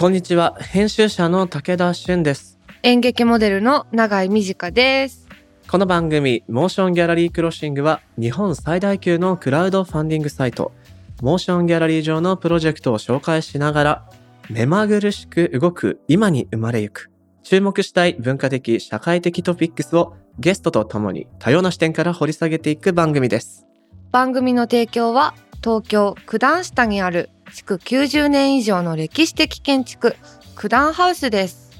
こんにちは。編集者の武田俊です。演劇モデルの永井美智香です。この番組モーションギャラリークロッシングは日本最大級のクラウドファンディングサイト。モーションギャラリー上のプロジェクトを紹介しながら目まぐるしく動く今に生まれゆく。注目したい文化的社会的トピックスをゲストと共に多様な視点から掘り下げていく番組です。番組の提供は東京九段下にある築90年以上の歴史的建築九段ハウスです。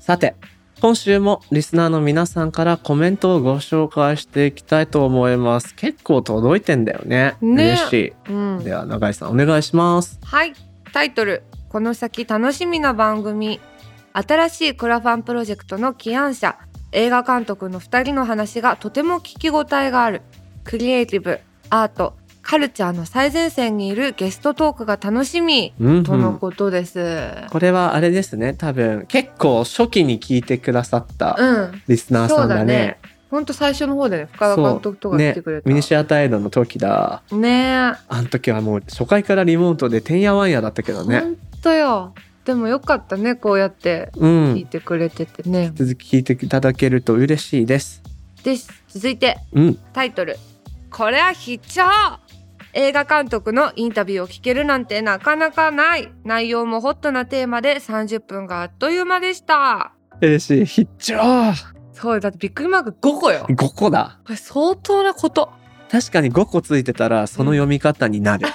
さて今週もリスナーの皆さんからコメントをご紹介していきたいと思います。結構届いてんだよね。ね。嬉しい。うん。では永井さんお願いします。はい。タイトル。この先楽しみな番組。新しいクラファンプロジェクトの起案者。映画監督の2人の話がとても聞き応えがある。クリエイティブ。アートカルチャーの最前線にいるゲストトークが楽しみうんとのことです。これはあれですね多分結構初期に聞いてくださったうん。リスナーさんだね,、そうんと最初の方でね深田監督とか来てくれた。ミニシアタイドの時だねえ。あの時はもう初回からリモートでてんやわんやだったけどねほんとよ。でもよかったねこうやってうん聞いてくれててね。続き聞いていただけると嬉しいですです。続いてうんタイトルこれは必聴映画監督のインタビューを聞けるなんてなかなかない。内容もホットなテーマで30分があっという間でした。嬉しい。必聴そうだってびっくりマーク5個よ。5個だ。これ相当なこと。確かに5個ついてたらその読み方になる、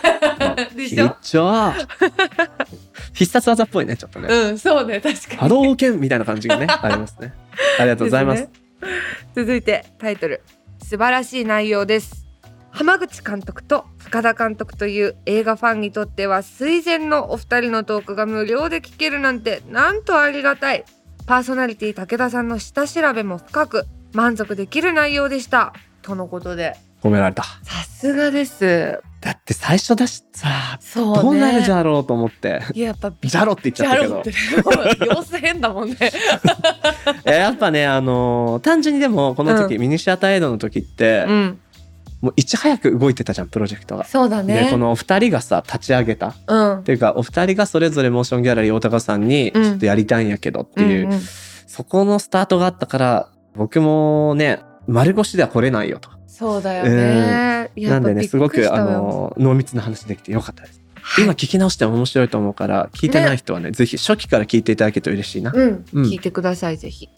必 でしょ？聴必殺技っぽいねちょっとね。うんそうね確かに。波動拳みたいな感じがね ありますね。ありがとうございますね。続いてタイトル。素晴らしい内容です浜口監督と深田監督という映画ファンにとっては垂涎のお二人のトークが無料で聞けるなんてなんとありがたい。パーソナリティ武田さんの下調べも深く満足できる内容でした。とのことで褒められたさすがですだって最初だしさそうねどうなるじゃろうと思っていややっぱじゃろって言っちゃったけど様子変だもんねえやっぱねあの？ー単純にでもこの？時、うミニシアターエイドの？時って、うんもういち早く動いてたじゃんプロジェクトが。そうだねでこのお二人がさ立ち上げたっうんていうかお二人がそれぞれモーションギャラリー大高さんにうんちょっとやりたいんやけどっていう、んんそこのスタートがあったから僕もね丸腰では来れないよと。そうだよね。いやなんでねすごくあの濃密な話できてよかったです。今聞き直しても面白いと思うから聞いてない人はねぜひ初期から聞いていただけると嬉しいな。うん、うん聞いてくださいぜひ。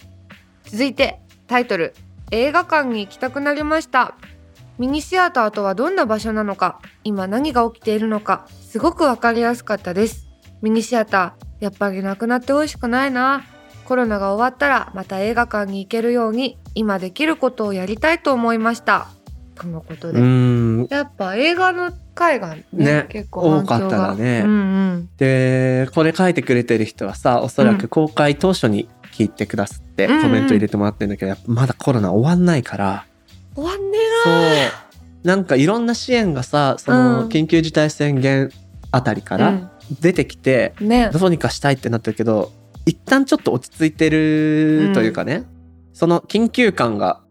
続いてタイトル映画館に行きたくなりました。ミニシアターとはどんな場所なのか、今何が起きているのか、すごくわかりやすかったです。ミニシアター、やっぱりなくなってほしくないな。コロナが終わったらまた映画館に行けるように今できることをやりたいと思いました。とのことうで。んやっぱ映画の回がねね結構多かったらねうんうん。でこれ書いてくれてる人はさおそらく公開当初に聞いてくださって、コメント入れてもらってるんだけどやっぱまだコロナ終わんないから終わんねそうえな。なんかいろんな支援がさそうんの緊急事態宣言あたりから出てきて、うんね。どうにかしたいってなったけど一旦ちょっと落ち着いてるというかね、その緊急感が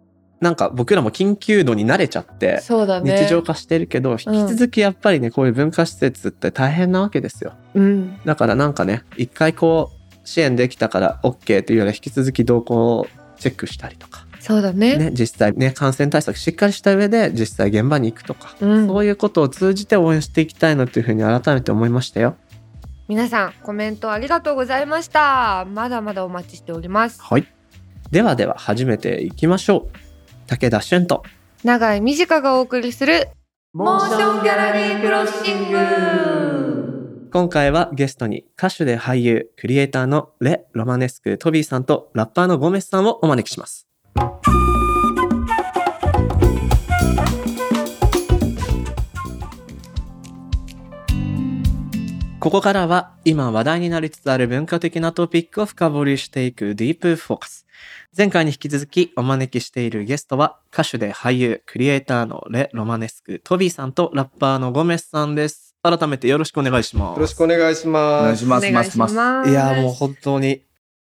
なんか僕らも緊急度に慣れちゃってそうだね。日常化してるけど、引き続きやっぱりねこういう文化施設って大変なわけですよ。うん。だからなんかね一回こう支援できたから OK というよりは引き続き動向をチェックしたりとか、そうだね。ね、実際ね感染対策しっかりした上で実際現場に行くとか、うんそういうことを通じて応援していきたいなというふうに改めて思いましたよ。皆さんコメントありがとうございました。まだまだお待ちしております。はい。ではでは始めていきましょう。武田俊と長井美智香がお送りするモーションギャラリークロッシング。今回はゲストに歌手で俳優、クリエイターのレ・ロマネスク・トビーさんとラッパーのゴメスさんをお招きします。ここからは今話題になりつつある文化的なトピックを深掘りしていくディープフォーカス。前回に引き続きお招きしているゲストは歌手で俳優、クリエイターのレ・ロマネスク・トビーさんとラッパーのゴメスさんです。改めてよろしくお願いします。よろしくお願いしおます。願いします。お願いします。いやもう本当に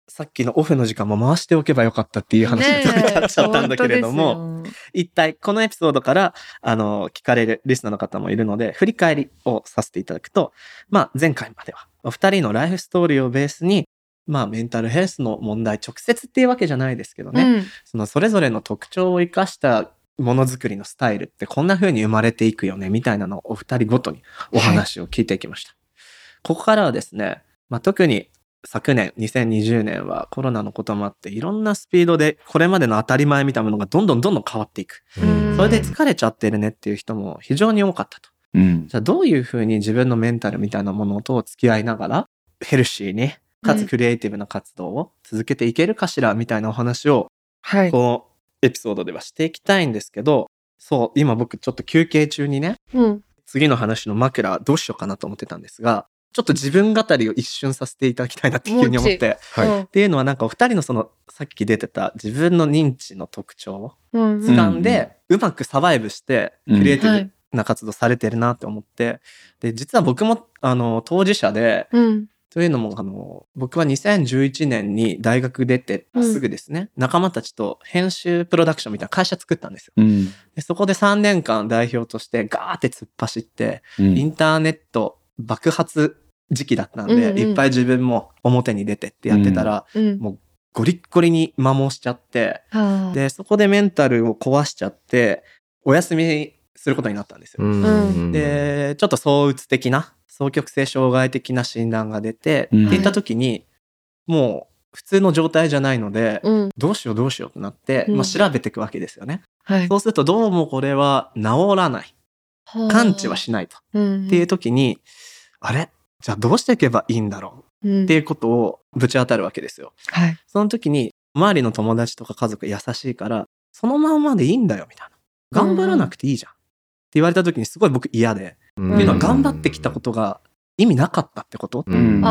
さっきのオフの時間も回しておけばよかったっていう話になっちゃったんだけれども、一体このエピソードからあの聞かれるリスナーの方もいるので振り返りをさせていただくと、まあ、前回まではお二人のライフストーリーをベースに、まあメンタルヘルスの問題直接っていうわけじゃないですけどね、うん。そのそれぞれの特徴を生かしたものづくりのスタイルってこんな風に生まれていくよねみたいなのをお二人ごとにお話を聞いてきました。ここからはですね、まあ、特に昨年2020年はコロナのこともあっていろんなスピードでこれまでの当たり前みたいなものがどんどんどんどん変わっていく。うんそれで疲れちゃってるねっていう人も非常に多かったと。うん。じゃあどういう風に自分のメンタルみたいなものと付き合いながらヘルシーにかつクリエイティブな活動を続けていけるかしらみたいなお話をはい。このエピソードではしていきたいんですけど、そう、今僕ちょっと休憩中にね、うん。次の話の枕どうしようかなと思ってたんですが、ちょっと自分語りを一瞬させていただきたいなって急に思って。はいっていうのはなんかお二人のそのさっき出てた自分の認知の特徴をうん。うん。掴んで、うまくサバイブしてクリエイティはいブな活動されてるなって思って、で、実は僕もあの当事者で、うん。というのもあの僕は2011年に大学出てうんすぐですね、仲間たちと編集プロダクションみたいな会社作ったんですよ。うん。でそこで3年間代表としてガーって突っ走って、うんインターネット爆発時期だったんで、うんうんいっぱい自分も表に出てってやってたら、うん。もうゴリッゴリに摩耗しちゃって、はあ。で、そこでメンタルを壊しちゃって、お休みすることになったんですよ。んで、ちょっと躁うつ的な、双極性障害的な診断が出て、うんって言った時に、もう普通の状態じゃないので、うん。どうしようどうしようってなって、うんまあ、調べていくわけですよね。はい。そうするとどうもこれは治らない。完治はしないと。うん。っていう時に、あれ？じゃあどうしていけばいいんだろう？うんっていうことをぶち当たるわけですよ。はい。その時に、周りの友達とか家族優しいから、そのまんまでいいんだよ、みたいな。頑張らなくていいじゃん。って言われた時にすごい僕嫌で、んっていうのは頑張ってきたことが意味なかったってこと、うん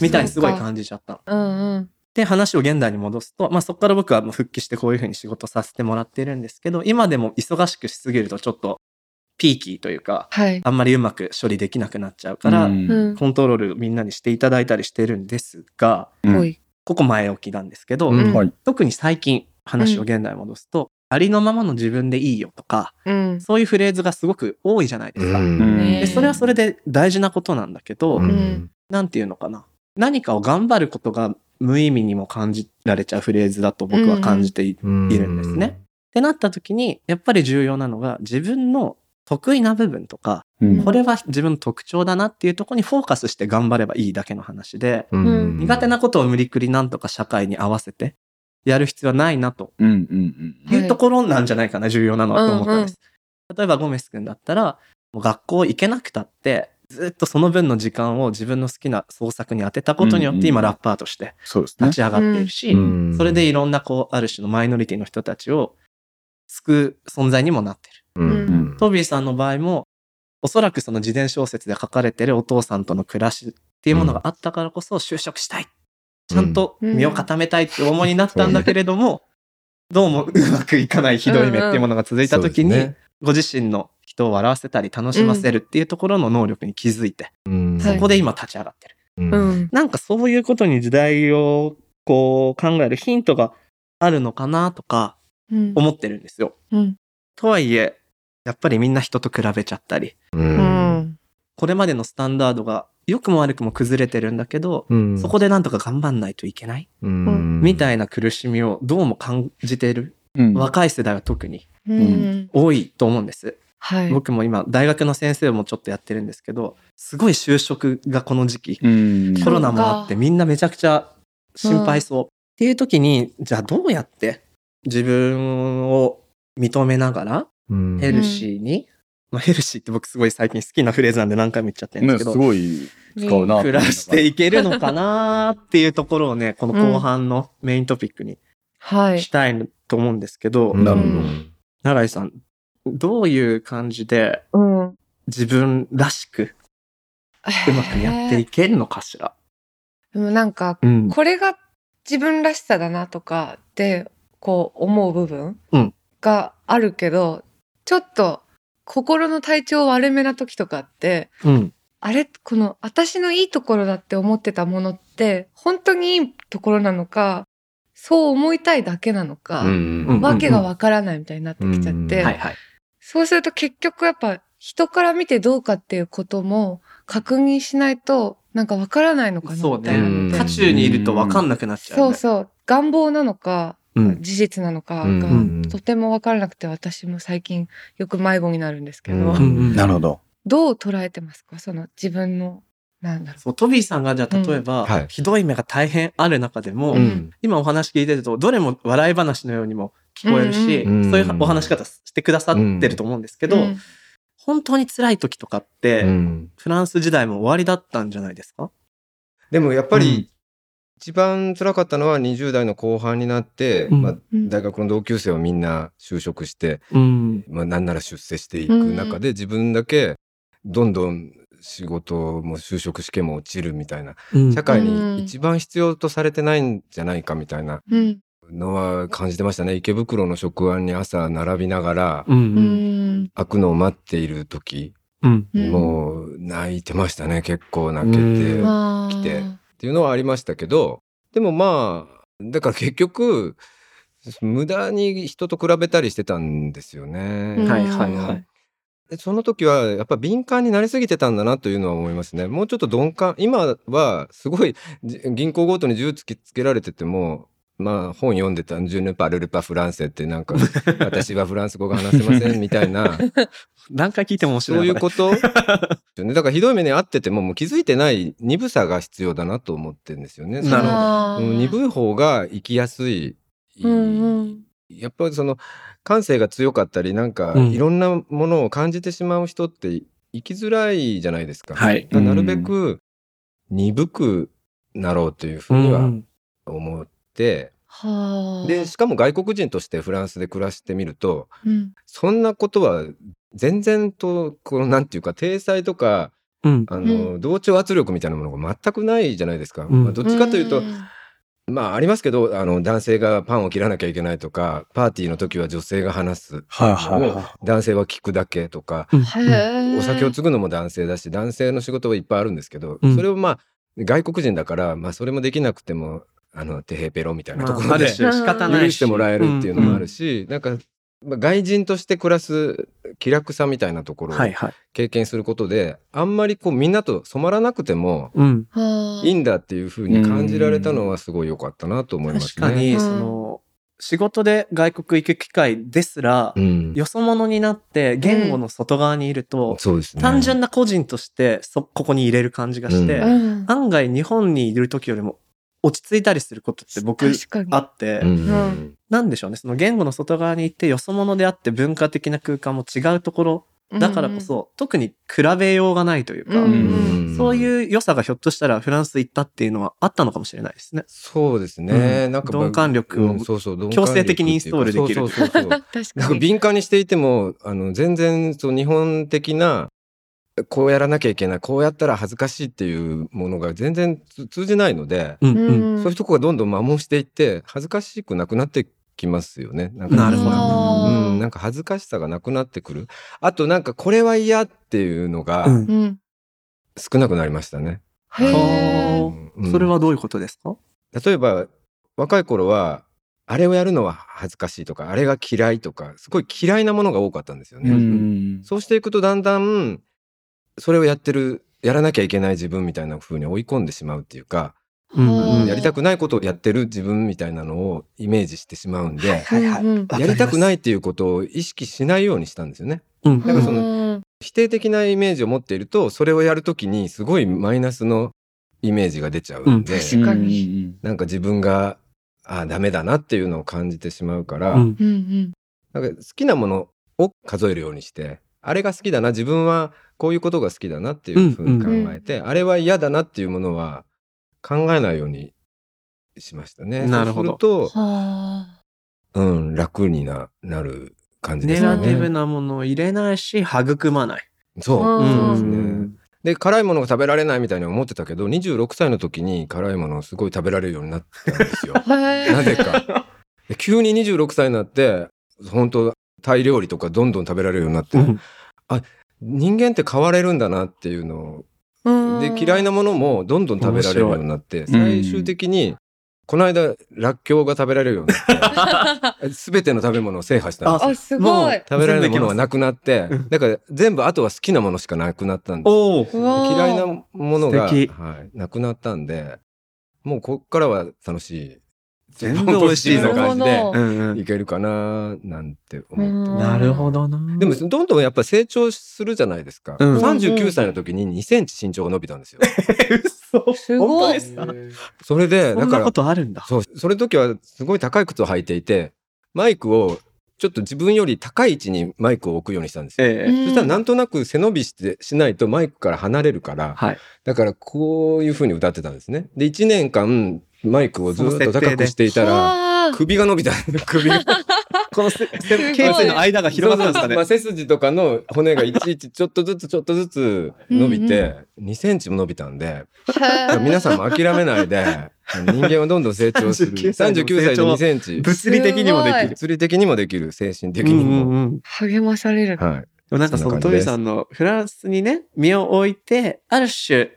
みたいにすごい感じちゃったの。うんうん。で、話を現代に戻すと、まあそこから僕はもう復帰してこういうふうに仕事させてもらってるんですけど、今でも忙しくしすぎるとちょっとピーキーというか、はい。あんまりうまく処理できなくなっちゃうから、うんうん。コントロールみんなにしていただいたりしてるんですが、うん。ここ前置きなんですけど、うんはい。特に最近話を現代に戻すと、ありのままの自分でいいよとか、うん。そういうフレーズがすごく多いじゃないですか。ねでそれはそれで大事なことなんだけど、んなんていうのかな。何かを頑張ることが無意味にも感じられちゃうフレーズだと僕は感じてい,、るんですね。ってなった時に、やっぱり重要なのが自分の得意な部分とか、うん。これは自分の特徴だなっていうところにフォーカスして頑張ればいいだけの話で、ん。苦手なことを無理くりなんとか社会に合わせてやる必要はないなとうんうんうんいうところなんじゃないかな、重要なのはと思ったんです。例えばゴメス君だったら、もう学校行けなくたって、ずっとその分の時間を自分の好きな創作に当てたことによっうんうんて今ラッパーとして立ち上がっているし、うん。それでいろんなこう、ある種のマイノリティの人たちを救う存在にもなってる。うんうんトビーさんの場合も、おそらくその自伝小説で書かれてるお父さんとの暮らしっていうものがあったからこそ就職したい。ちゃんと身を固めたいって思いになったんだけれども、どうもうまくいかないひどい目っていうものが続いた時に、ご自身の人を笑わせたり楽しませるっていうところの能力に気づいて、そこで今立ち上がってる。う。なんかそういうことに時代をこう考えるヒントがあるのかなとかうん。思ってるんですよ。うん。とはいえ、やっぱりみんな人と比べちゃったり、ううんん。これまでのスタンダードが良くも悪くも崩れてるんだけど、うんそこでなんとか頑張んないといけない、うんみたいな苦しみをどうも感じている？うん若い世代は特にうん。多いと思うんです。はい。僕も今大学の先生もちょっとやってるんですけど、すごい就職がこの時期、うんコロナもあってみんなめちゃくちゃ心配そう。っていう時に、じゃあどうやって自分を認めながらうんヘルシーに、まあ、ヘルシーって僕すごい最近好きなフレーズなんで何回も言っちゃってるんでねすすけど、ごい使うな暮らしていけるのかなっていうところをね、この後半のメイントピックにはい。したいと思うんですけど、なるほうん永井さん、どういう感じでうん。自分らしくうまくやっていけるのかしら？でもなんか、うん。これが自分らしさだなとかって、こう思う部分うん。があるけど、ちょっと心の体調悪めな時とかって、うん。あれこの私のいいところだって思ってたものって、本当にいいところなのか、そう思いたいだけなのか、うんわけがわからないみたいになってきちゃって、うんはいはい。そうすると結局やっぱ人から見てどうかっていうことも確認しないとなんかわからないのかなそうみたいなのねで渦中にいると分かんなくなっちゃう、ね。そうそう願望なのかうん。事実なのかうん。がうん。とてもわからなくて私も最近よく迷子になるんですけど、うん。うん。うん。なるほど。どう捉えてますか？その自分のなんだろそう、トビーさんがじゃあ例えば、うん。はい。ひどい目が大変ある中でも、うん。今お話聞いてると、どれも笑い話のようにも聞こえるし、うん。うん。そういうお話し方してくださってると思うんですけど、ううん。本当に辛い時とかって、うん。フランス時代も終わりだったんじゃないですか？でもやっぱうん。り一番辛かったのは20代の後半になって、うんまあ、うん大学の同級生はみんな就職して、うん。まあ、なんなら出世していく中で自分だけどんどん仕事も就職試験も落ちるみたいな社会に一番必要とされてないんじゃないかみたいなうんのは感じてましたね池袋の職案に朝並びながらうん。ううん。ん開くのを待っている時うん。うんもう泣いてましたね結構泣けて。うんあー来てっていうのはありましたけどでもまあだから結局無駄に人と比べたりしてたんですよね。うんはいはいはい。でその時はやっぱ敏感になりすぎてたんだなというのは思いますね。もうちょっと鈍感今はすごいじ銀行強盗に銃突きつけられててもまあ本読んでた「ジュネパルルパフランセ」ってなんか「私はフランス語が話せません」みたいな 何回聞いても面白いな。そういうことねだからひどい目に遭っててももう気づいてない鈍さが必要だなと思ってるんですよね。なるほど鈍い方が生きやすい。うんうんやっぱりその感性が強かったりなんかうんいろんなものを感じてしまう人って生きづらいじゃないですか。はい。なるべく鈍くなろうというふうには思って、はあ。でしかも外国人としてフランスで暮らしてみるとうん。そんなことは全然とこのなんていうか体裁とかうん。あの、同調圧力みたいなものが全くないじゃないですか。うん。まあ、どっちかというと、ん。まあありますけどあの男性がパンを切らなきゃいけないとかパーティーの時は女性が話す。はいは男性は聞くだけとか、お酒を継ぐのも男性だし男性の仕事はいっぱいあるんですけど、うん。それをまあ外国人だから、まあ、それもできなくてもあのテヘペロみたいなとこまあ、あろでる種仕方ないし。許してもらえるっていうのもあるし、なんか、まあ、外人として暮らす気楽さみたいなところをはいはい。経験することで、あんまりこうみんなと染まらなくてもうん。はあいいんだっていうふうに感じられたのはすごい良かったなと思いますね。確かに、うんその、仕事で外国行く機会ですら、うん、よそ者になって言語の外側にいると、そうですね。単純な個人としてそここに入れる感じがして、ううん案外日本にいる時よりも落ち着いたりすることって僕あって、なんでしょうね。その言語の外側に行ってよそ者であって文化的な空間も違うところだからこそ、特に比べようがないというか、そういう良さがひょっとしたらフランス行ったっていうのはあったのかもしれないですね。そうですね。うん。なんか鈍感力をうんそうそう鈍感強制的にインストールできる なんか敏感にしていてもあの全然そう日本的なこうやらなきゃいけないこうやったら恥ずかしいっていうものが全然つ通じないので、うんうんうんそういうとこがどんどん摩耗していって恥ずかしくなくなってきますよね。なんかなるほどうん、なんか恥ずかしさがなくなってくる。あとなんかこれは嫌っていうのがうんうん少なくなりましたね。へーはうんそれはどういうことですか、例えば若い頃はあれをやるのは恥ずかしいとかあれが嫌いとかすごい嫌いなものが多かったんですよね。うんそうしていくとだんだんそれをやってるやらなきゃいけない自分みたいな風に追い込んでしまうっていうか、うんはあやりたくないことをやってる自分みたいなのをイメージしてしまうんで、はいはい。やりたくないいっていうことを意識しないようにしたんですよね。うん。なんかそのうん。否定的なイメージを持っているとそれをやるときにすごいマイナスのイメージが出ちゃうんで、うん。なんか自分があダメだなっていうのを感じてしまうから、うん。なんか好きなものを数えるようにしてあれが好きだな自分はこういうことが好きだなっていうふうに考えて、あれは嫌だなっていうものは考えないようにしましたね。なるほどそうするはあと、うん、楽にななる感じでネすよね。ガティブなものを入れないし育まない。そう、うんそうですね。うんで辛いものが食べられないみたいに思ってたけど26歳の時に辛いものをすごい食べられるようになったんですよ。なぜか。で急に26歳になって本当タイ料理とかどんどん食べられるようになって、うん人間って変われるんだなっていうのをうん。で嫌いなものもどんどん食べられるようになって最終的にこの間、らっきょうが食べられるようになって、すべての食べ物を制覇したんですよ。あすごい。も食べられるものがなくなってうん、だから全部あとは好きなものしかなくなったんです。嫌いなものが、はい、なくなったんで、もうこっからは楽しい。全部美味しいな感じで。いけるかななんて思って。うんなるほどな。でも、どんどんやっぱ成長するじゃないですか。うん39歳の時に2センチ身長が伸びたんですよ。嘘。すごい。本当ですか？それで、だからそんなこ、とあるんだ。そう、それ時はすごい高い靴を履いていて、マイクをちょっと自分より高い位置にマイクを置くようにしたんですよ。ええ。そしたらなんとなく背伸びしてしないとマイクから離れるから、はいだからこういう風に歌ってたん。ですね。で、1年間マイクをずっと高くしていたら、はあ首が伸びた。首が。このせせ頸椎の間が広がったんですかねまあ、背筋とかの骨がいちいちちょっとずつちょっとずつ伸びて、2センチも伸びたんで、皆さんも諦めないで、人間はどんどん成長する。39歳の39歳で2センチ。物理的にもできる物理的にもできる、精神的にも。うん励まされる。はい。でもなんかそのトビさんのフランスにね身を置いてある種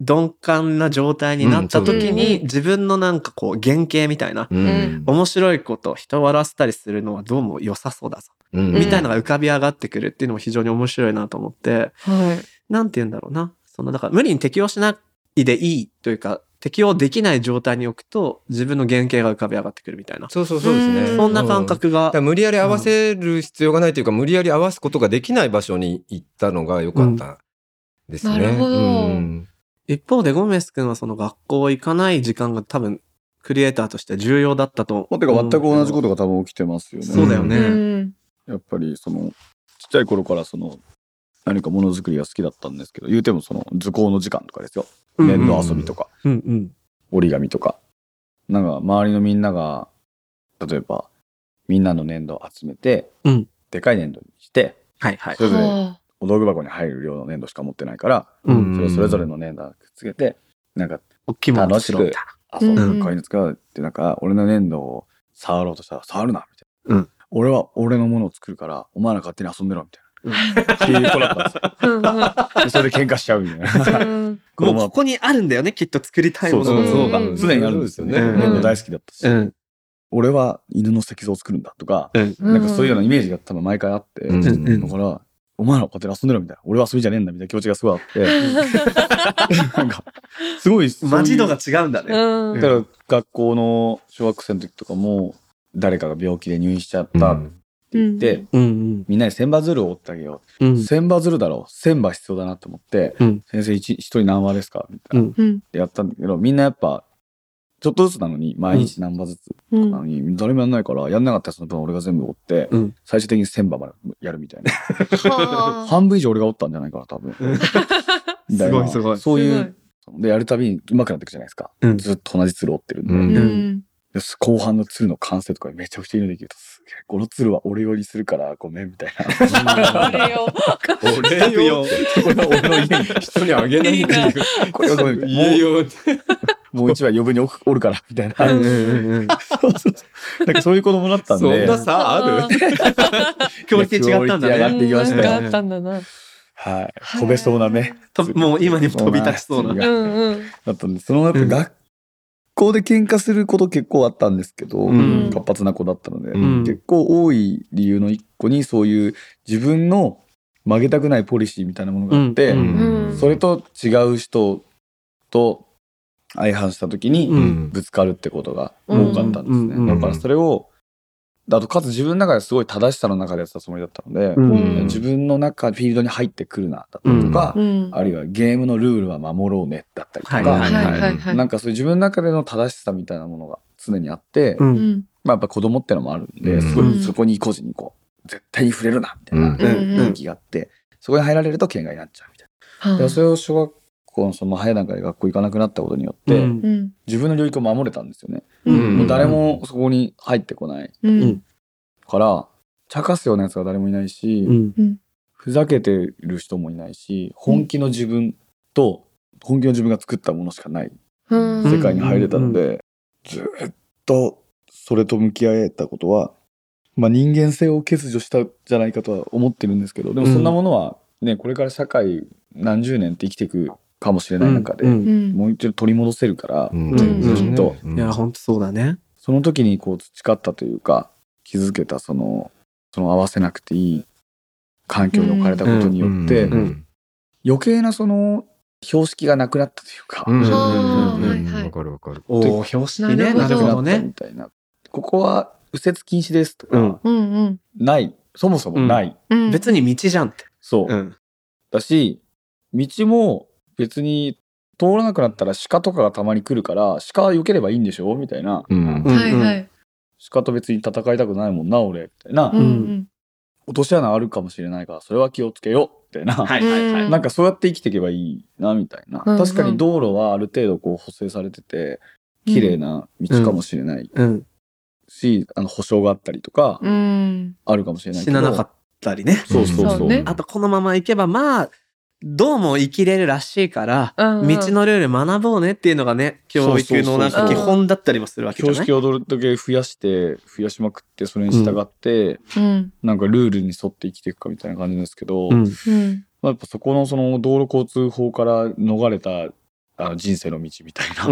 鈍感な状態になった時に自分のなんかこう原型みたいなうん。面白いこと人を笑わせたりするのはどうも良さそうだぞうんみたいなのが浮かび上がってくるっていうのも非常に面白いなと思ってはい。なんて言うんだろうなそのだから無理に適応しないでいいというか適応できない状態に置くと自分の原型が浮かび上がってくるみたいなそうそうそうですね。うんそんな感覚がだから無理やり合わせる必要がないというか、無理やり合わすことができない場所に行ったのが良かったですね。なるほどうん一方でゴメス君はその学校行かない時間が多分クリエイターとして重要だったとまあてか全く同じことが多分起きてますよね。そうだよね。うん。やっぱりそのちっちゃい頃からその何かものづくりが好きだったんですけど言うてもその図工の時間とかですよ。うん粘土遊びとか、うんうん。折り紙とか。なんか周りのみんなが例えばみんなの粘土を集めて、うん。でかい粘土にしてはいはい。それぞれはお道具箱に入る量の粘土しか持ってないから、うん。それをそれぞれの粘土をくっつけてなんか大きいもの楽しく作ろうこういうの使うってなんか俺の粘土を触ろうとしたら触るなみたいな、うん。俺は俺のものを作るからお前ら勝手に遊んでろみたいな。っていう子だったんですよ。それで喧嘩しちゃうみたいな。もうここにあるんだよねきっと作りたいもの。がそうう。ん。常にあるんですよね。そうですよね粘土大好きだったし、うん。俺は犬の石像を作るんだとか、うん。なんかそういうようなイメージが多分毎回あって、だから、お前ら勝手に遊んでろみたいな。俺は遊びじゃねえんだみたいな気持ちがすごいあって、なんか、すごいそういう、マジ度が違うんだね。うん。だから学校の小学生の時とかも、誰かが病気で入院しちゃったって言って、うん。うんみんなに千羽鶴を折ってあげよう。うん。千羽鶴だろう。千羽必要だなと思って、うん。先生一一人何羽ですかみたいな。うん。やったんだけど、みんなやっぱ、ちょっとずつなのに、毎日何羽ずつうんなのに、誰もやんないから、やんなかったやつの分俺が全部折って、うん最終的に1000羽までやるみたいな。はあ半分以上俺が折ったんじゃないかな、多分。すごいすごいそういすう、で、やるたびに上手くなっていくじゃないですか。うんずっと同じ鶴折ってるんで。うん後半の鶴の完成とかめちゃくちゃいいのできると、すげえ、この鶴は俺寄りするからごめんみたいな。あれよ 俺よ。これは俺の家に、人にあげないっていう。これはごめん。言えよって。もう一羽余分に折るから、みたいな。うんうんうんうんそうそうそうなんかそういう子供だったんで。そんな差ある？クオリティ違ったんだクオリティ上がねってきましたよなんかあったんだな。はい。飛べそうなね。ともう今にも飛び立ちそうなううんうん。だったんで、そのや学校で喧嘩すること結構あったんですけど、うん活発な子だったので、うん結構多い理由の一個にそういう自分の曲げたくないポリシーみたいなものがあって、それと違う人と相反した時にうん。ぶつかるってことが多かったんですね。うん。うん。だからそれを、あとかつ自分の中ですごい正しさの中でやってたつもりだったので、うん。自分の中フィールドに入ってくるなだったりとか、うん。あるいはゲームのルールは守ろうねだったりとか、はいはいはいはい。なんかそういう自分の中での正しさみたいなものが常にあって、うん。うんまあやっぱ子供ってのもあるんで、うん。すごうんいそこに個人にこう、絶対に触れるな、みたいなうん。うん。雰囲気があって、そこに入られると喧嘩になっちゃうみたいな。でそれを小学校のその早い段階で学校行かなくなったことによって、うん。うん自分の領域を守れたんですよね。うん。もう誰もそこに入ってこない。うん。から、茶化すようなやつが誰もいないし、うん。ふざけてる人もいないし、本気の自分と、本気の自分が作ったものしかない。うん。世界に入れたので、ずっとそれと向き合えたことは、まあ人間性を欠如したんじゃないかとは思ってるんですけど、でもそんなものはね、これから社会何十年って生きていくかもしれない中で、うんうんもう一度取り戻せるから、うんうんずっとうんいや、ほんとそうだね。その時にこう培ったというか気づけたそのその合わせなくていい環境に置かれたことによって、うんうん余計なその標識がなくなったというか、うんうんはあうんうんはいはいわかるわかる。おお、標識ね。ななるほどるほどなったみね。たいな。ここは右折禁止ですとか、うんうんうんない。そもそもない。うん。別に道じゃんって。そう。うん。だし、道も別に通らなくなったら鹿とかがたまに来るから、鹿は避ければいいんでしょ？みたいな。うんうんはいはい。鹿と別に戦いたくないもんな、俺。みたいな。うんうん落とし穴あるかもしれないから、それは気をつけよう。みたいな。はいはいはい。うんなんかそうやって生きていけばいいな、みたいな。うんうん確かに道路はある程度こう補正されてて、綺麗な道かもしれないうん。し、あの保証があったりとか、うん。あるかもしれないけど。死ななかったりね。そうそうそうねあと、このまま行けば、まあ、どうも生きれるらしいから、うんうん道のルール学ぼうねっていうのがね、教育のなんか基本だったりもするわけじゃない？標識をどれだけ増やして、増やしまくって、それに従って、うん。なんかルールに沿って生きていくかみたいな感じですけど、うん。うん。まあ、やっぱそこのその道路交通法から逃れたあの人生の道みたいな、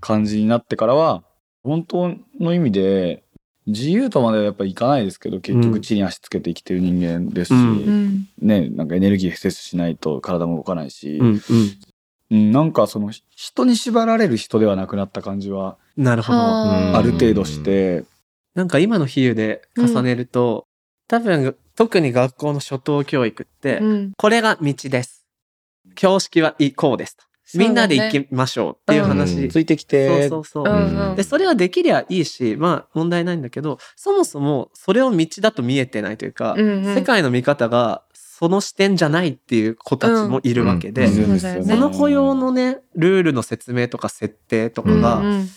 感じになってからは、本当の意味で、自由とまではやっぱいかないですけど、結うん局地に足つけて生きてる人間ですし、うんうん。ね、なんかエネルギー摂取しないと体も動かないし、うん。うん。うんなんかその人に縛られる人ではなくなった感じはなるほど。はある程度して、なんか今の比喩で重ねると、多分、特に学校の初等教育って、うん。これが道です。標識はこうですと。みんなで行きましょうっていう話。うん。ついてきて、そうそうそう。うん。うんで、それはできりゃいいし、まあ問題ないんだけど、そもそもそれを道だと見えてないというか、うんうん。世界の見方がその視点じゃないっていう子たちもいるわけで、うんいるん。その雇用のね、ルールの説明とか設定とかうんが、うん。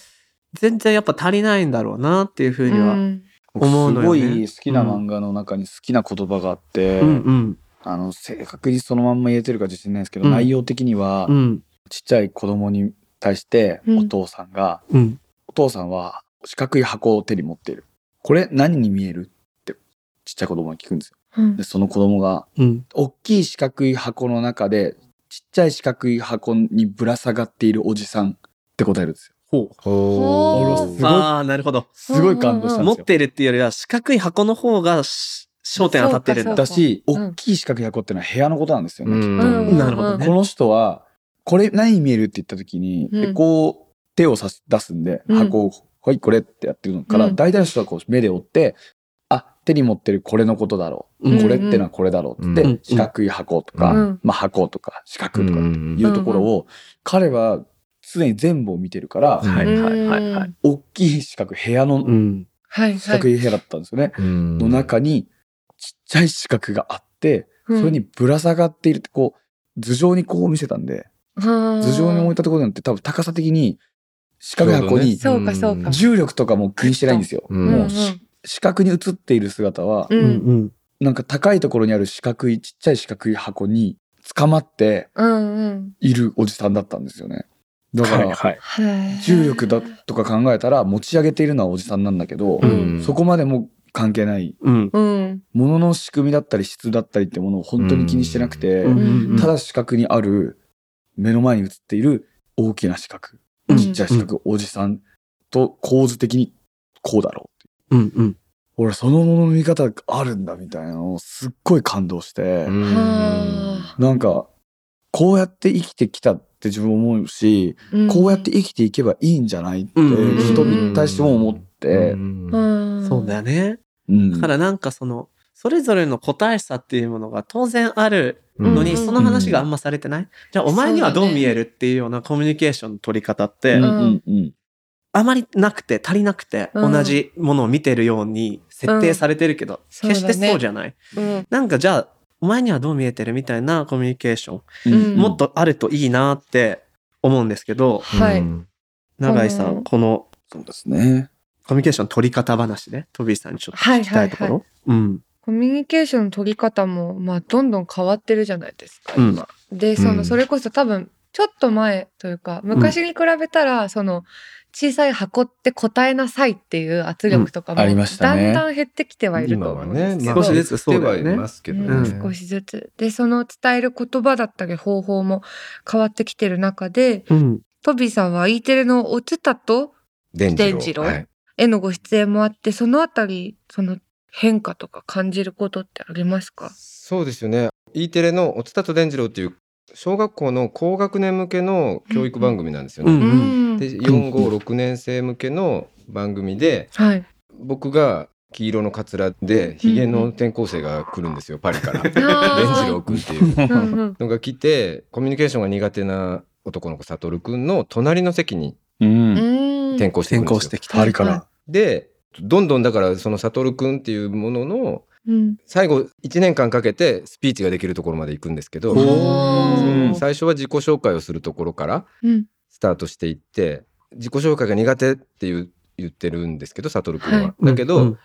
全然やっぱ足りないんだろうなっていうふうには。うん。思うのよね。すごい好きな漫画の中に好きな言葉があって、うんうん。あの正確にそのまんま言えてるか自信ないですけど、うん。内容的には、うん。ちっちゃい子供に対してうん。お父さんが、うん。お父さんは四角い箱を手に持っている。これ何に見える？ってちっちゃい子供に聞くんですよ。うん。でその子供がうん。大きい四角い箱の中でちっちゃい四角い箱にぶら下がっているおじさんって答えるんですよ。ほう。すごい。ああ、なるほど。すごい感動したんですよ。持ってるっていうよりは四角い箱の方がし焦点当たってるんだ。し、うん大きい四角い箱っていうのは部屋のことなんですよね、きっと。うん。なるほどね。この人は、これ何に見えるって言った時に、うん。でこう、手を差し出すんで、うん。箱を、はい、これってやってるの。から、うん。大体の人はこう目で追って、あ、手に持ってるこれのことだろう。うん。これってのはこれだろうって、うん。四角い箱とか、うん。まあ箱とか四角とかうん。いうところを、彼は常に全部を見てるから、うんはいはいはいはい。大きい四角い部屋のうん。はい四角い部屋だったんですよね。うん。の中にちっちゃい四角があって、それにぶら下がっているって、こう、頭上にこう見せたんで、頭頭上に置いたところによって多分高さ的に四角い箱に重力とかも気にしてないんですよ。うん。もうし四角に映っている姿は。なんか高いところにある四角いちっちゃい四角い箱に捕まっているおじさんだったんですよね。だから、はい。はい。重力だとか考えたら持ち上げているのはおじさんなんだけど、うん。そこまでも関係ない。ものの仕組みだったり質だったりってものを本当に気にしてなくて、うん。ただ四角にある目の前に映っている大きな四角、うん。ちっちゃい四角、おじさんと構図的にこうだろう。う。んうん。俺そのものの見方があるんだみたいなのをすっごい感動して、うん。はなんかこうやって生きてきたって自分思うし、あこうやって生きていけばいいんじゃないってうん。人に対しても思って、うん。そうだよね。うん。だからなんかその、それぞれの個体差っていうものが当然あるのに、うん。その話があんまされてない。じゃあお前にはどう見えるっていうようなコミュニケーションの取り方って、うん。あまりなくて足りなくて、うん。同じものを見てるように設定されてるけど、うん。決してそうじゃない。うん。なんかじゃあ、お前にはどう見えてるみたいなコミュニケーション、うん。もっとあるといいなって思うんですけど、はい。永井さうん。ん、このそうですね。コミュニケーションの取り方話で、トビーさんにちょっと聞きたいところ。はい。うん。コミュニケーションの取り方もまあどんどん変わってるじゃないですかうん。今。でそうん。のそれこそ多分ちょっと前というか昔に比べたら、その小さい箱って答えなさいっていう圧力とかも、うんありましたね。だんだん減ってきてはいると思うんですけど、少しずつそうだよね。減ってはいますけどね。うん。少しずつ。でその伝える言葉だったり方法も変わってきてる中でうん。トビーさんは E テレの「おつたと伝伝次郎はい。へのご出演もあってそのあたりその変化とか感じることってありますか？そうですよね。E テレの「おつたと伝次郎」っていう小学校の高学年向けの教育番組なんですよね。うんうんで456年生向けの番組ではい僕が黄色のカツラでヒゲの転校生が来るんですよパリから。伝次あ郎くんっていうのが来てコミュニケーションが苦手な男の子悟くんの隣の席に転校してくるんですよ。転校してきた。パリから。でどんどんだからその悟くんっていうもののうん。最後1年間かけてスピーチができるところまで行くんですけどおー。最初は自己紹介をするところからうん。スタートしていって自己紹介が苦手っていう言ってるんですけど悟くんは。はい。だけど、うん。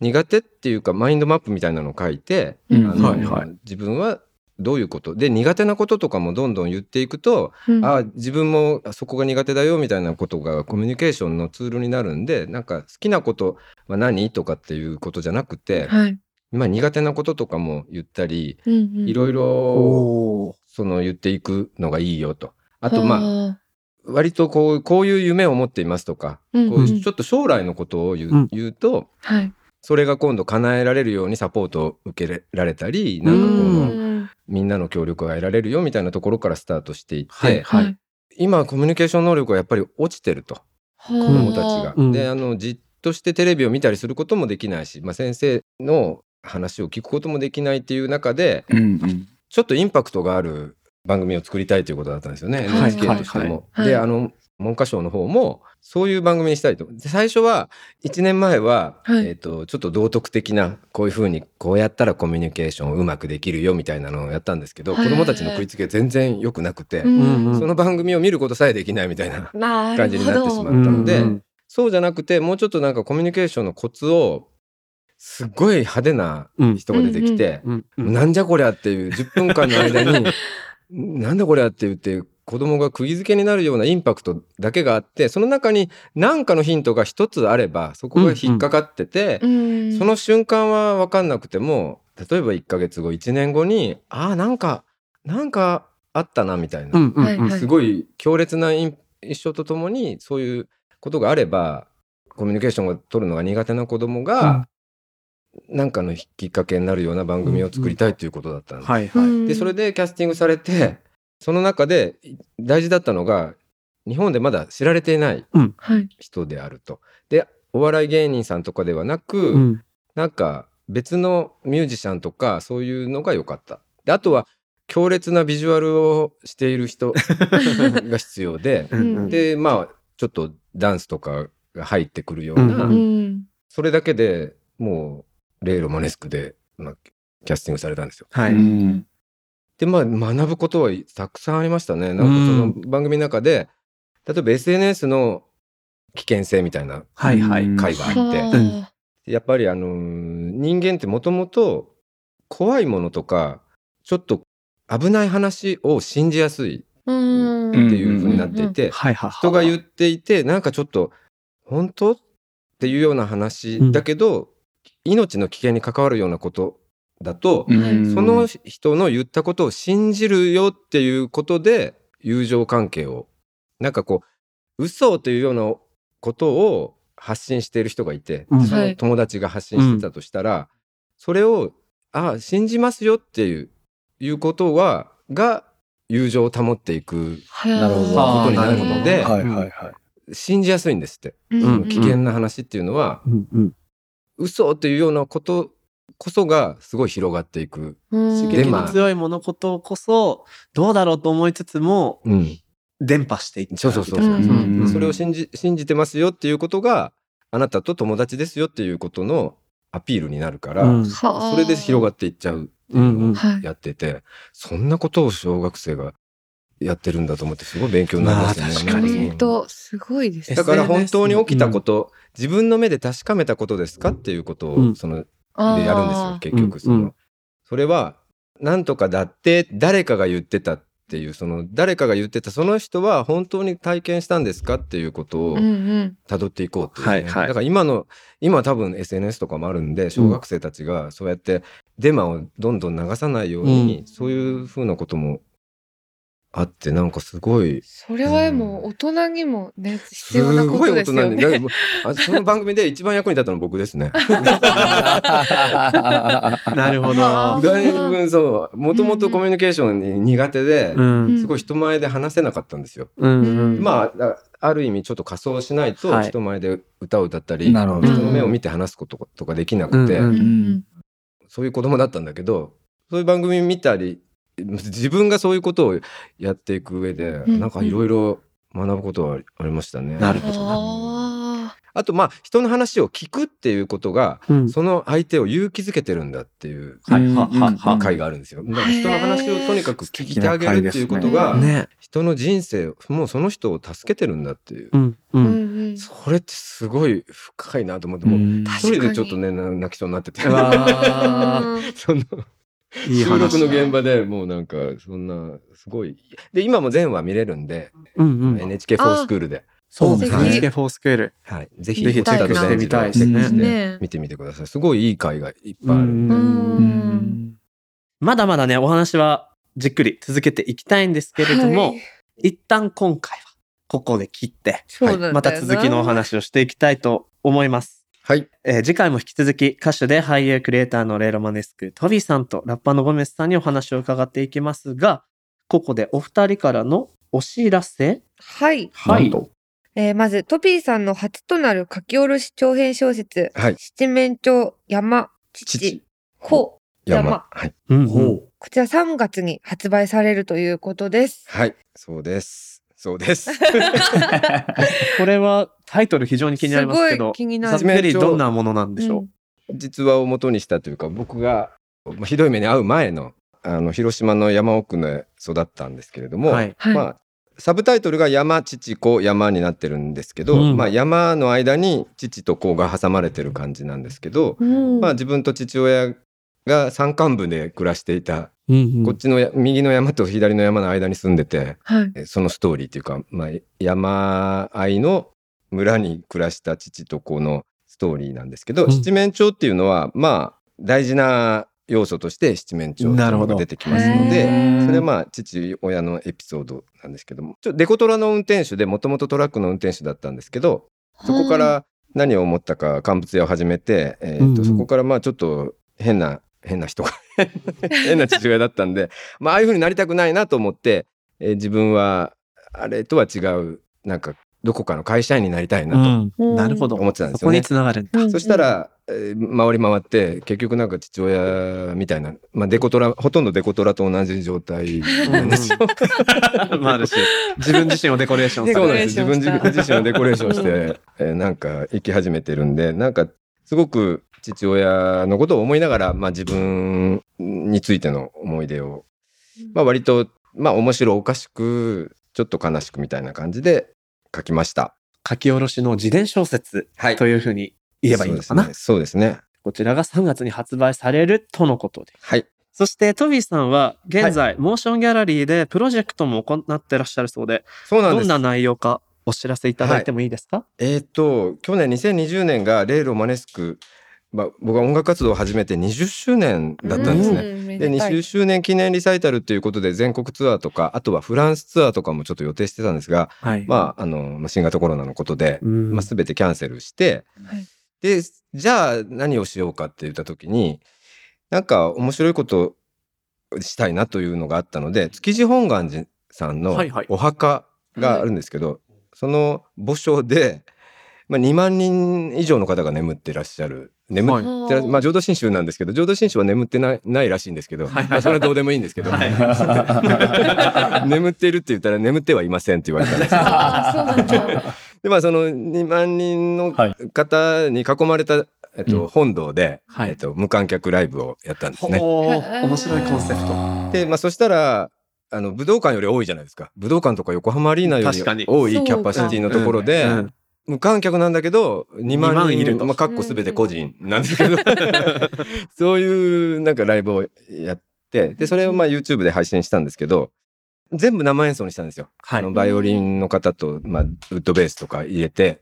苦手っていうかマインドマップみたいなのを書いて、うん。あのはいはい。自分はどういうこと？で苦手なこととかもどんどん言っていくと、うん。あ自分もそこが苦手だよみたいなことがコミュニケーションのツールになるんでなんか好きなことは何とかっていうことじゃなくて、はい。まあ、苦手なこととかも言ったりうんうんいろいろその言っていくのがいいよと。あとまあは割とこうこういう夢を持っていますとか、うんこうちょっと将来のことを言う,、うん。言うとはいそれが今度叶えられるようにサポートを受けられたりなんかこうのんみんなの協力が得られるよみたいなところからスタートしていって、はいはい今コミュニケーション能力がやっぱり落ちてると子どもたちが。うんであのじっとしてテレビを見たりすることもできないし、まあ、先生の話を聞くこともできないっていう中でうんうん。ちょっとインパクトがある番組を作りたいということだったんですよね、はい NHK としても。はいであの文科省の方もそういう番組にしたいと。で最初は1年前は、はい。えー、とちょっと道徳的なこういうふうにこうやったらコミュニケーションをうまくできるよみたいなのをやったんですけど、はい。子どもたちの食いつきが全然良くなくて、その番組を見ることさえできないみたいなな感じになってしまったうんので、うんそうじゃなくてもうちょっとなんかコミュニケーションのコツをすっごい派手なうん人が出てきて、うんうんなんじゃこりゃっていう10分間の間に なんだこりゃって言って子供が釘付けになるようなインパクトだけがあってその中に何かのヒントが一つあればそこが引っかかってて、うん。その瞬間は分かんなくても例えば1ヶ月後1年後にああなんかなんかあったなみたいな、うんうんすごい強烈な印印象とともにそういうことがあればコミュニケーションを取るのが苦手な子供が、なんかのきっかけになるような番組を作りたいということだったんです。はいはい。でそれでキャスティングされてその中で大事だったのが日本でまだ知られていないはい人であると。でお笑い芸人さんとかではなく、うんなんか別のミュージシャンとかそういうのが良かった。であとは強烈なビジュアルをしている人 が必要でうんうんでまあちょっとダンスとかが入ってくるような、ううんそれだけでもうレイ・ロマネスクで、まあ、キャスティングされたんですよ。はい。うんでまあ学ぶことはたくさんありましたね。なんかその番組の中で、例えば SNS の危険性みたいなはいはい。うん回があって、はやっぱりあのー人間ってもともと怖いものとかちょっと危ない話を信じやすいあうん。っていう風になっていて、はいはい。人が言っていてなんかちょっと本当？っていうような話だけど、命の危険に関わるようなことだと、うん。その人の言ったことを信じるよっていうことで友情関係をなんかこう嘘というようなことを発信している人がいて、うん。その友達が発信してたとしたら、それをあ信じますよっていういうことはが友情を保っていくなるほどことになるのではいはいはい。信じやすいんですって、うん。危険な話っていうのは、うん。うん。嘘というようなことこそがすごい広がっていく。うん。刺激の強い物事こそどうだろうと思いつつもうん。伝播していっちゃそうそうそうそう、うんうんそれを信じ信じてますよっていうことがあなたと友達ですよっていうことのアピールになるから、うん。はあそれで広がっていっちゃう。っていやってて、そんなことを小学生がやってるんだと思ってすごい勉強になりましたね。まあ確かに。なん本当すごいですね。だから本当に起きたこと、自分の目で確かめたことですかっていうことを、うん。そのでやるんですよ結局その、うんうん。それはなんとかだって誰かが言ってたっっていうその誰かが言ってたその人は本当に体験したんですかっていうことをうんうん。辿っていこうっていう、ね。はいはい。だから今の今は多分 SNS とかもあるんで小学生たちがそうやってデマをどんどん流さないように、そういうふうなこともあってなんかすごいそれはでも大人にもね必す要なこごい大とですよ人にだからね。もうあ その番組で一番役に立ったのは僕ですね。なるほあど。だいぶそうもともとコミュニケーションに苦手で、うん。すごい人前で話せなかったんですよ。うんうん。まあだある意味ちょっと仮装しないとはい人前で歌を歌ったり、なるほど人の目を見て話すこととかできなくて、うんそういう子供だったんだけどそういう番組見たり自分がそういうことをやっていく上で、んなんかいろいろ学ぶことはありましたね。なるほどああとまあ人の話を聞くっていうことが、うん。その相手を勇気づけてるんだっていうはい。ははは。回があるんですよ。だから人の話をとにかく聞いてあげるっていうことが。人の人生もうその人を助けてるんだっていう、うん。う。ーうん。んうんそれってすごい深いなと思ってもううん。一人でちょっとねな泣きそうになっててそのいい収録話。の現場でもうなんかそんなすごい。で今も全話見れるんで、うんうん。NHK4 スクールで、そうですね。NHK フォースクール。はい、ぜひぜひチェックしてみたいですね。ね。見てみてください。すごいいい回がいっぱいある。まだまだね、お話はじっくり続けていきたいんですけれども、はい。一旦今回はここで切って、そうなんだよなまた続きのお話をしていきたいと思います。はい。えー次回も引き続き歌手で俳優クリエイターのレイロマネスクトビーさんとラッパーのゴメスさんにお話を伺っていきますが、ここでお二人からのお知らせ。はい、はい。えーまずトピーさんの初となる書き下ろし長編小説はい。七面鳥山父。父。子山。山。はい、うんほこちら3月に発売されるということです。はい、そうですそうです。これはタイトル非常に気になりますけすごど、い気になる。ざっくりどんなものなんでしょう、実話を元にしたというか僕がまあひどい目に遭う前のあの広島の山奥で育ったんですけれども、はい。はい。まあサブタイトルが山父子山になってるんですけど、うん。まあ、山の間に父と子が挟まれてる感じなんですけど、うん。まあ、自分と父親が山間部で暮らしていた、うんこっちのや右の山と左の山の間に住んでてはい。えそのストーリーというか、まあ、山あいの村に暮らした父と子のストーリーなんですけど、うん。七面鳥っていうのはまあ大事な要素として七面鳥っていうのが出てきますのへでー。それはまあ父親のエピソードなんですけども。ちょデコトラの運転手でもともとトラックの運転手だったんですけどそこから何を思ったか乾物屋を始めて、えーとうんうん。そこからまあちょっと変な変な人が 変な父親だったんで、まあああいう風になりたくないなと思って、えー自分はあれとは違うなんかどこかの会社員になりたいなうんうんなるほど。と思ってたんですそこによね。つながるんだ。うんそしたら、えー回り回って結局なんか父親みたいな、まあ、デコトラほとんどデコトラと同じ状態なんですよ。まああるし、自分自身をデコレーションするそうなんです自分自自身をデコレーションして、うえーなんか生き始めてるんでなんかすごく父親のことを思いながら、まあ、自分についての思い出を、まあ、割と、まあ、面白おかしくちょっと悲しくみたいな感じで書きました。書き下ろしの自伝小説はいというふうに言えばいいのかな？そうですね。そうですねこちらが3月に発売されるとのことで。はい。そしてトビーさんは現在、モーションギャラリーでプロジェクトも行ってらっしゃるそうで、そうなんです。どんな内容かお知らせいただいてもいいですか、えっ、と去年2020年がレイロマネスク、まあ、僕は音楽活動を始めて20周年だったんですね。ねで20周年記念リサイタルということで全国ツアーとかあとはフランスツアーとかもちょっと予定してたんですが、はい。まあ、あのまあ新型コロナのことで、うん。まあ、全てキャンセルして、はい。でじゃあ何をしようかって言った時になんか面白いことしたいなというのがあったので築地本願寺さんのはいはい。お墓があるんですけど、その墓所で、まあ、2万人以上の方が眠ってらっしゃる眠ってら、はいまあ浄土真宗なんですけど浄土真宗は眠ってないないらしいんですけど、はい。はいまあそれはどうでもいいんですけど、眠っているって言ったら眠ってはいませんって言われたんですけど。でまあその2万人のはい方に囲まれた、えっとうん。本堂で、はい。えっと、無観客ライブをやったんですね。面白いコンセプト。で、まあ、そしたらあの武道館より多いじゃないですか。武道館とか横浜アリーナより多いキャパシティのところで、うん無観客なんだけど2万2万人いると。まあ、かっこすべて個人なんですけど。そういうなんかライブをやってでそれをまあ YouTube で配信したんですけど全部生演奏にしたんですよ。はい。あのバイオリンの方と、まあ、ウッドベースとか入れて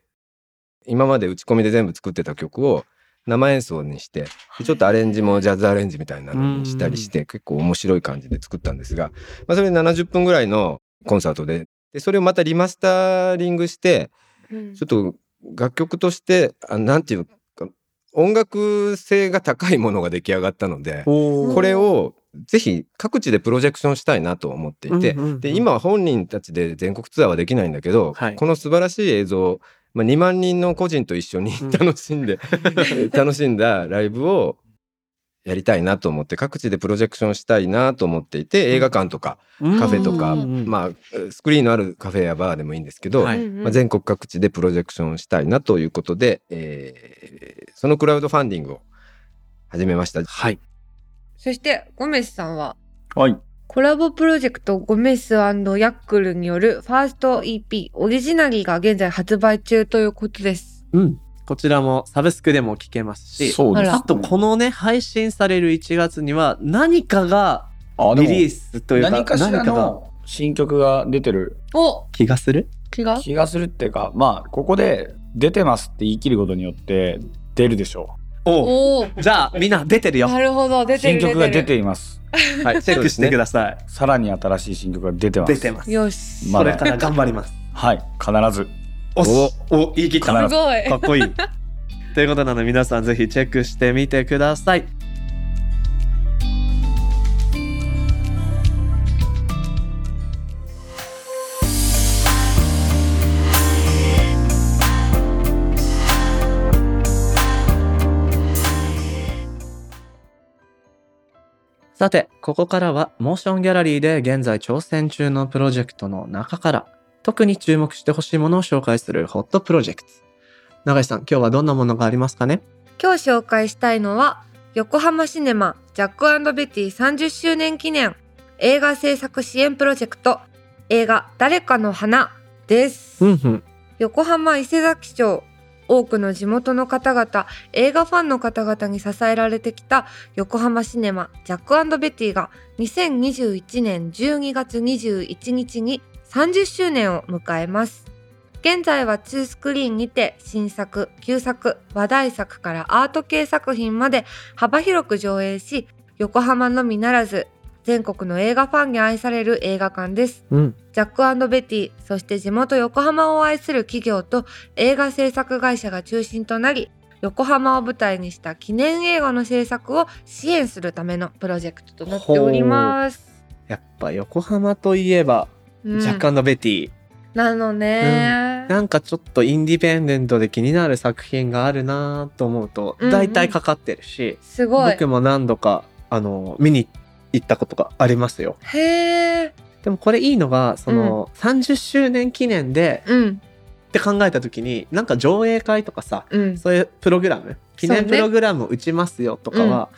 今まで打ち込みで全部作ってた曲を生演奏にしてでちょっとアレンジもジャズアレンジみたいなのにしたりして結構面白い感じで作ったんですが、まあ、それで70分ぐらいのコンサートででそれをまたリマスタリングしてうん。ちょっと楽曲としてあなんていうか音楽性が高いものが出来上がったのでおこれをぜひ各地でプロジェクションしたいなと思っていて、うんうんうん。で今は本人たちで全国ツアーはできないんだけど、はい。この素晴らしい映像、まあ、2万人の個人と一緒にうん。楽しんで、楽しんだライブをやりたいなと思って各地でプロジェクションしたいなと思っていて映画館とかカフェとか、うん。まあスクリーンのあるカフェやバーでもいいんですけど、まあ、全国各地でプロジェクションしたいなということで、えーそのクラウドファンディングを始めました。はい。そしてゴメスさんは？はい。コラボプロジェクトゴメスヤックルによるファースト EP オリジナリーが現在発売中ということです。うんこちらもサブスクでも聴けますしそうです、あらあとこのね配信される1月には何かがリリースというか何かしらの新曲が出てるお気がする？気が？気がするっていうか、まあ、ここで出てますって言い切ることによって出るでしょおおおじゃあみんな出てるよ。なるほど出う。てる。新曲が出るています。はいチェックしてください。さらに新しい新曲が出てます。出てます。よし、まあねこれから頑張ります。はい、必ず。おしお言い切った。必すごい。かっこいい。ということなので皆さんぜひチェックしてみてください。さて、ここからはモーションギャラリーで現在挑戦中のプロジェクトの中から特に注目してほしいものを紹介するホットプロジェクト。永井さん、今日はどんなものがありますかね？今日紹介したいのは横浜シネマジャックベティ30周年記念映画制作支援プロジェクト映画誰かの花です、うんうん。横浜伊勢崎町多くの地元の方々映画ファンの方々に支えられてきた横浜シネマジャックベティが2021年12月21日に30周年を迎えます現在は2スクリーンにて新作旧作話題作からアート系作品まで幅広く上映し横浜のみならず全国の映画ファンに愛される映画館ですうん。ジャックベティ、そして地元横浜を愛する企業と映画制作会社が中心となり、横浜を舞台にした記念映画の制作を支援するためのプロジェクトとなっております。やっぱ横浜といえば、うんジャックベティ。なのね、なんかちょっとインディペンデントで気になる作品があるなと思うと、うんうん大体かかってるし、すごい。僕も何度か、あの、見に行ったことがありますよ。へえ。でもこれいいのが、その、30周年記念でうん。って考えた時に、なんか上映会とかさ、うん。そういうプログラム、記念プログラムを打ちますよとかは、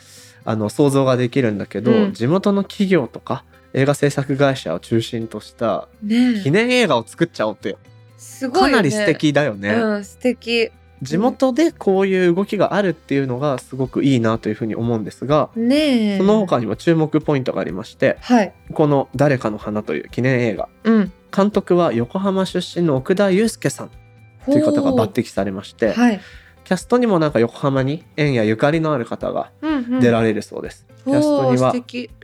あの、想像ができるんだけど、うん地元の企業とか、映画制作会社を中心としたね記念映画を作っちゃおうって、すごいよね。かなり素敵だよね。うん、素敵。地元でこういう動きがあるっていうのがすごくいいなというふうに思うんですが、ねえ。その他にも注目ポイントがありまして、はい。この「誰かの花」という記念映画うん。監督は横浜出身の奥田祐介さんという方が抜擢されまして、はい。キャストにもなんか横浜に縁やゆかりのある方がうんうん。出られるそうです。キャストには。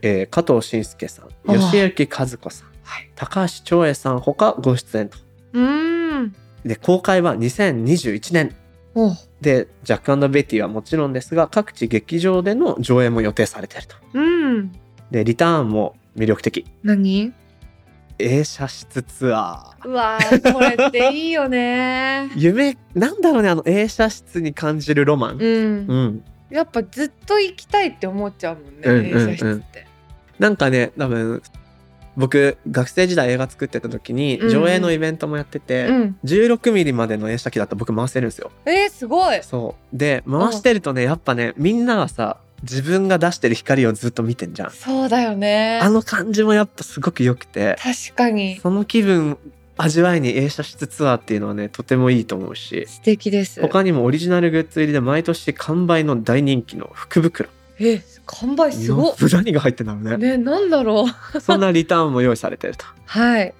えー加藤慎介さん吉行和子さん、高橋長英さんほかご出演と。うーん。で公開は2021年おでジャックベティはもちろんですが各地劇場での上映も予定されていると。うん。でリターンも魅力的何？映写室ツアー。うわーこれっていいよね。夢なんだろうねあの映写室に感じるロマン。うん。うん、やっぱずっと行きたいって思っちゃうもんね、うんうんうん。映写室って。なんかね多分僕学生時代映画作ってた時に上映のイベントもやってて、うん。16ミリまでの映写機だったら僕回せるんですよ。えー、すごい。そう。で回してるとねやっぱねみんながさ自分が出してる光をずっと見てんじゃん。そうだよね。あの感じもやっぱすごく良くて。確かに。その気分味わいに映写室ツアーっていうのはねとてもいいと思うし。素敵です。他にもオリジナルグッズ入りで毎年完売の大人気の福袋。えす完売すごっ。何が入ってんだろうね。ねなんだろう。そんなリターンも用意されてると。はい。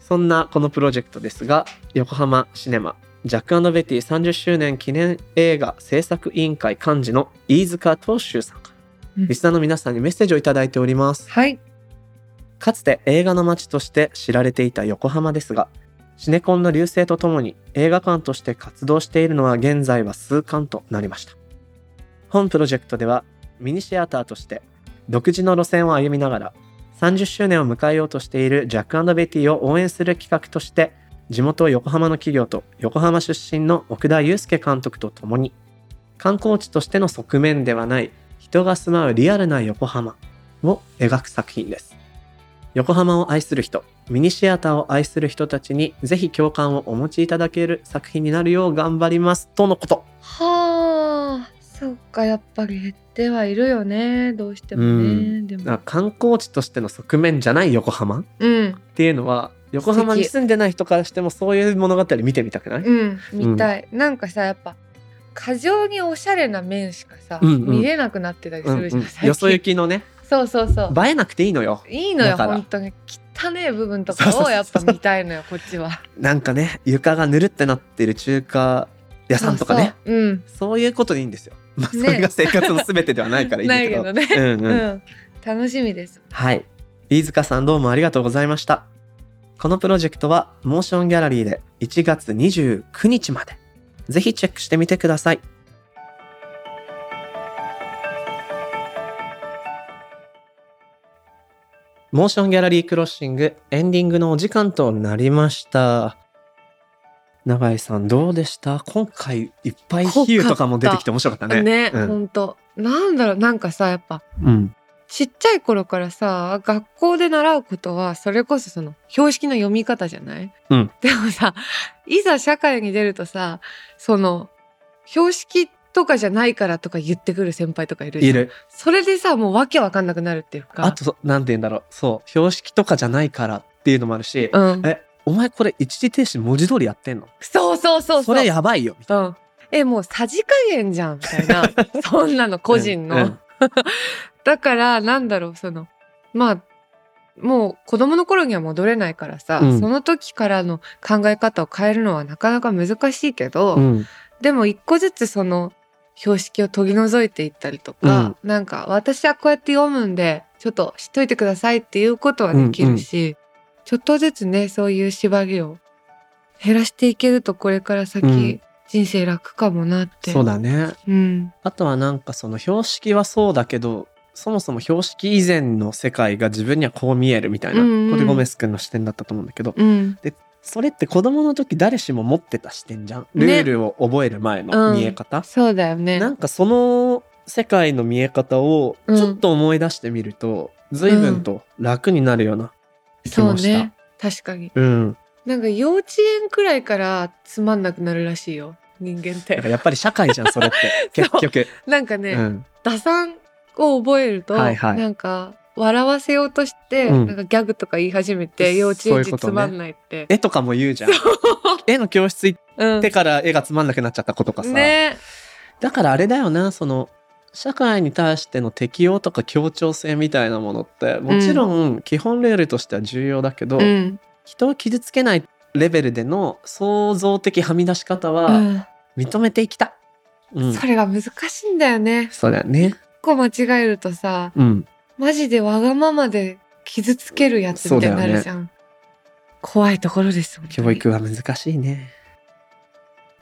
そんなこのプロジェクトですが横浜シネマジャックベティ30周年記念映画制作委員会幹事の飯塚東秀さん。からうん。リスナーの皆さんにメッセージをいただいております。はい。かつて映画の街として知られていた横浜ですがシネコンの流星とともに映画館として活動しているのは現在は数館となりました。本プロジェクトではミニシアターとして独自の路線を歩みながら30周年を迎えようとしているジャックベティを応援する企画として地元横浜の企業と横浜出身の奥田祐介監督とともに観光地としての側面ではない人が住まうリアルな横浜を描く作品です。横浜を愛する人ミニシアターを愛する人たちにぜひ共感をお持ちいただける作品になるよう頑張ります。とのこと。はあそっかやっぱり減ってはいるよね。どうしてもね、でも。だから観光地としての側面じゃない横浜っうん。ていうのは横浜に住んでない人からしてもそういう物語見てみたくない、うん見たい、なんかさやっぱ過剰におしゃれな面しかさ、うんうん。見れなくなってたりすうんるじゃん、うん最近。よそ行きのね。そうそうそう。映えなくていいのよ。いいのよ本当に。汚ねえ部分とかをやっぱ見たいのよこっちは。なんかね床がぬるってなってる中華屋さんとかね。そうそう。うん。そういうことでいいんですよ。まあ、そねれが生活の全てではないからいいんだけど。ないけどうんううん。ん。楽しみです。はい。飯塚さんどうもありがとうございました。このプロジェクトはモーションギャラリーで1月29日まで。ぜひチェックしてみてください。モーションギャラリークロッシングエンディングのお時間となりました。永井さんどうでした？今回いっぱい比喩とかも出てきて面白かったね。ねうん本当なんだろうなんかさやっぱうん。ちっちゃい頃からさ学校で習うことはそれこそその標識の読み方じゃない、うん。でもさいざ社会に出るとさその標識とかじゃないからとか言ってくる先輩とかいるいる。それでさもうわけわかんなくなるっていうか。あと、そなんて言うんだろう。そう。標識とかじゃないからっていうのもあるし、うん。え、お前これ一時停止文字通りやってんの？そうそうそうそう。それやばいよ。みたいうん。えもうさじ加減じゃんみたいな。そんなの個人の、うんうんだからなんだろうそのまあもう子供の頃には戻れないからさ、うんその時からの考え方を変えるのはなかなか難しいけど、な。うん。でも一個ずつその標識を取り除いていったりとか、なんか私はこうやって読むんでちょっと知っといてくださいっていうことはできるし、ちょっとずつねそういう縛りを減らしていけるとこれから先、うん人生楽かもなって。そうだね。うん。あとはなんかその標識はそうだけど、そもそも標識以前の世界が自分にはこう見えるみたいな、うんうんこれゴメス君の視点だったと思うんだけど、うん。それって子供の時誰しも持ってた視点じゃん？ルねールを覚える前の見え方？そうだよね。なんかその世界の見え方をうんちょっと思い出してみると、随分と楽になるような気そうもした。ね。確かに。うん。なんか幼稚園くらいからつまんなくなるらしいよ。人間って。やっぱり社会じゃん、それって。結局。なんかね、うん。打算を覚えると、はいはいなんか笑わせようとして、うんなんかギャグとか言い始めて幼稚園児つまんないって。絵とかも言うじゃん。絵の教室行うんってから絵がつまんなくなっちゃった子とかさ。ねだからあれだよな、その、社会に対しての適応とか協調性みたいなものって、もちろん基本ルールとしては重要だけど、うん。人を傷つけないレベルでの創造的はみ出し方うはん認めていきたい。うん。それが難しいんだよね。そうだよね。一個間違えるとさ、うん。マジでわがままで傷つけるやつみたいになるじゃん。怖いところです。教育は難しいね。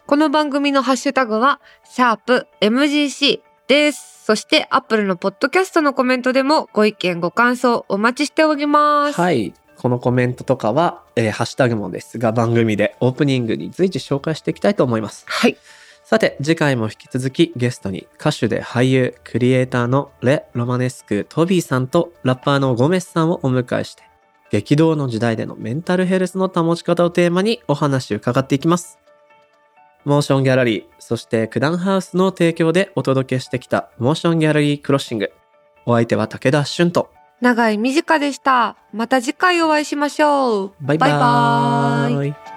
この番組のハッシュタグは、シャープ MGC です。そして、アップルのポッドキャストのコメントでもご意見、ご感想お待ちしております。はい。このコメントとかは、えーハッシュタグもですが、番組でオープニングに随時紹介していきたいと思います。はい。さて、次回も引き続きゲストに歌手で俳優、クリエイターのレ・ロマネスク・トビーさんとラッパーのゴメスさんをお迎えして、激動の時代でのメンタルヘルスの保ち方をテーマにお話を伺っていきます。モーションギャラリー、そして九段ハウスの提供でお届けしてきたモーションギャラリークロッシング。お相手は武田俊と、長い短でした。また次回お会いしましょう。バイバーイ。バイバーイ